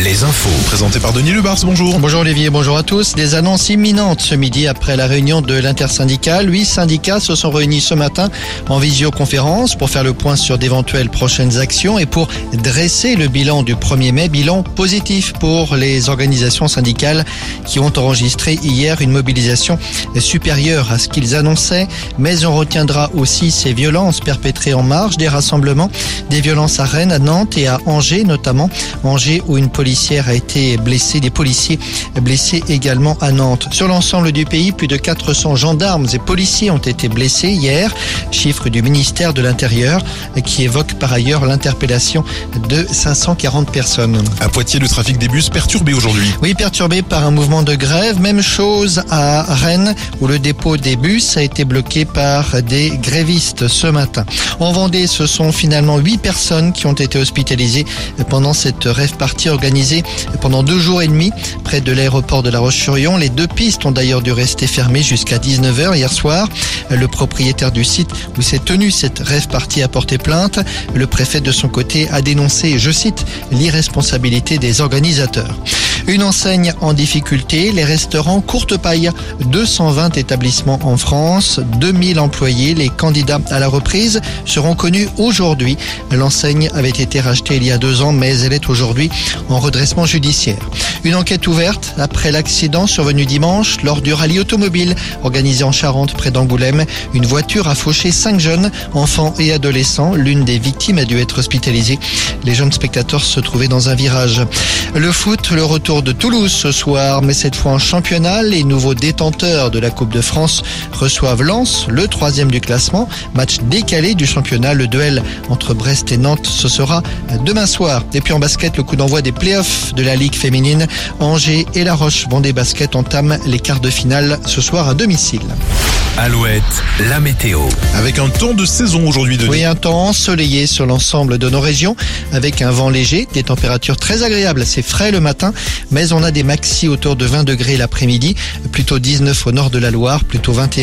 Les infos. Présenté par Denis Lebars, bonjour. Bonjour Olivier, bonjour à tous. Des annonces imminentes ce midi après la réunion de l'intersyndicale. Huit syndicats se sont réunis ce matin en visioconférence pour faire le point sur d'éventuelles prochaines actions et pour dresser le bilan du 1er mai, bilan positif pour les organisations syndicales qui ont enregistré hier une mobilisation supérieure à ce qu'ils annonçaient. Mais on retiendra aussi ces violences perpétrées en marge des rassemblements, des violences à Rennes, à Nantes et à Angers notamment. Angers où une policière a été blessée, des policiers blessés également à Nantes. Sur l'ensemble du pays, plus de 400 gendarmes et policiers ont été blessés hier, chiffre du ministère de l'Intérieur qui évoque par ailleurs l'interpellation de 540 personnes. À Poitiers, le trafic des bus perturbé aujourd'hui. Oui, perturbé par un mouvement de grève. Même chose à Rennes où le dépôt des bus a été bloqué par des grévistes ce matin. En Vendée, ce sont finalement 8 personnes qui ont été hospitalisées pendant cette rêve partie organisée pendant deux jours et demi près de l'aéroport de La Roche-sur-Yon. Les deux pistes ont d'ailleurs dû rester fermées jusqu'à 19h hier soir. Le propriétaire du site où s'est tenue cette rêve partie a porté plainte. Le préfet de son côté a dénoncé, je cite, l'irresponsabilité des organisateurs. Une enseigne en difficulté, les restaurants Courte Paille. 220 établissements en France, 2000 employés. Les candidats à la reprise seront connus aujourd'hui. L'enseigne avait été rachetée il y a deux ans, mais elle est aujourd'hui en redressement judiciaire. Une enquête ouverte après l'accident survenu dimanche lors du rallye automobile organisé en Charente près d'Angoulême. Une voiture a fauché cinq jeunes, enfants et adolescents. L'une des victimes a dû être hospitalisée. Les jeunes spectateurs se trouvaient dans un virage. Le foot, le retour de Toulouse ce soir, mais cette fois en championnat. Les nouveaux détenteurs de la Coupe de France reçoivent Lens, le troisième du classement. Match décalé du championnat. Le duel entre Brest et Nantes, ce sera demain soir. Et puis en basket, le coup d'envoi des playoffs de la Ligue féminine. Angers et La Roche Vendée Basket entament les quarts de finale ce soir à domicile. Alouette, la météo. Avec un temps de saison aujourd'hui, Denis. Oui, un temps ensoleillé sur l'ensemble de nos régions, avec un vent léger, des températures très agréables. C'est frais le matin, mais on a des maxi autour de 20 degrés l'après-midi, plutôt 19 au nord de la Loire, plutôt 21.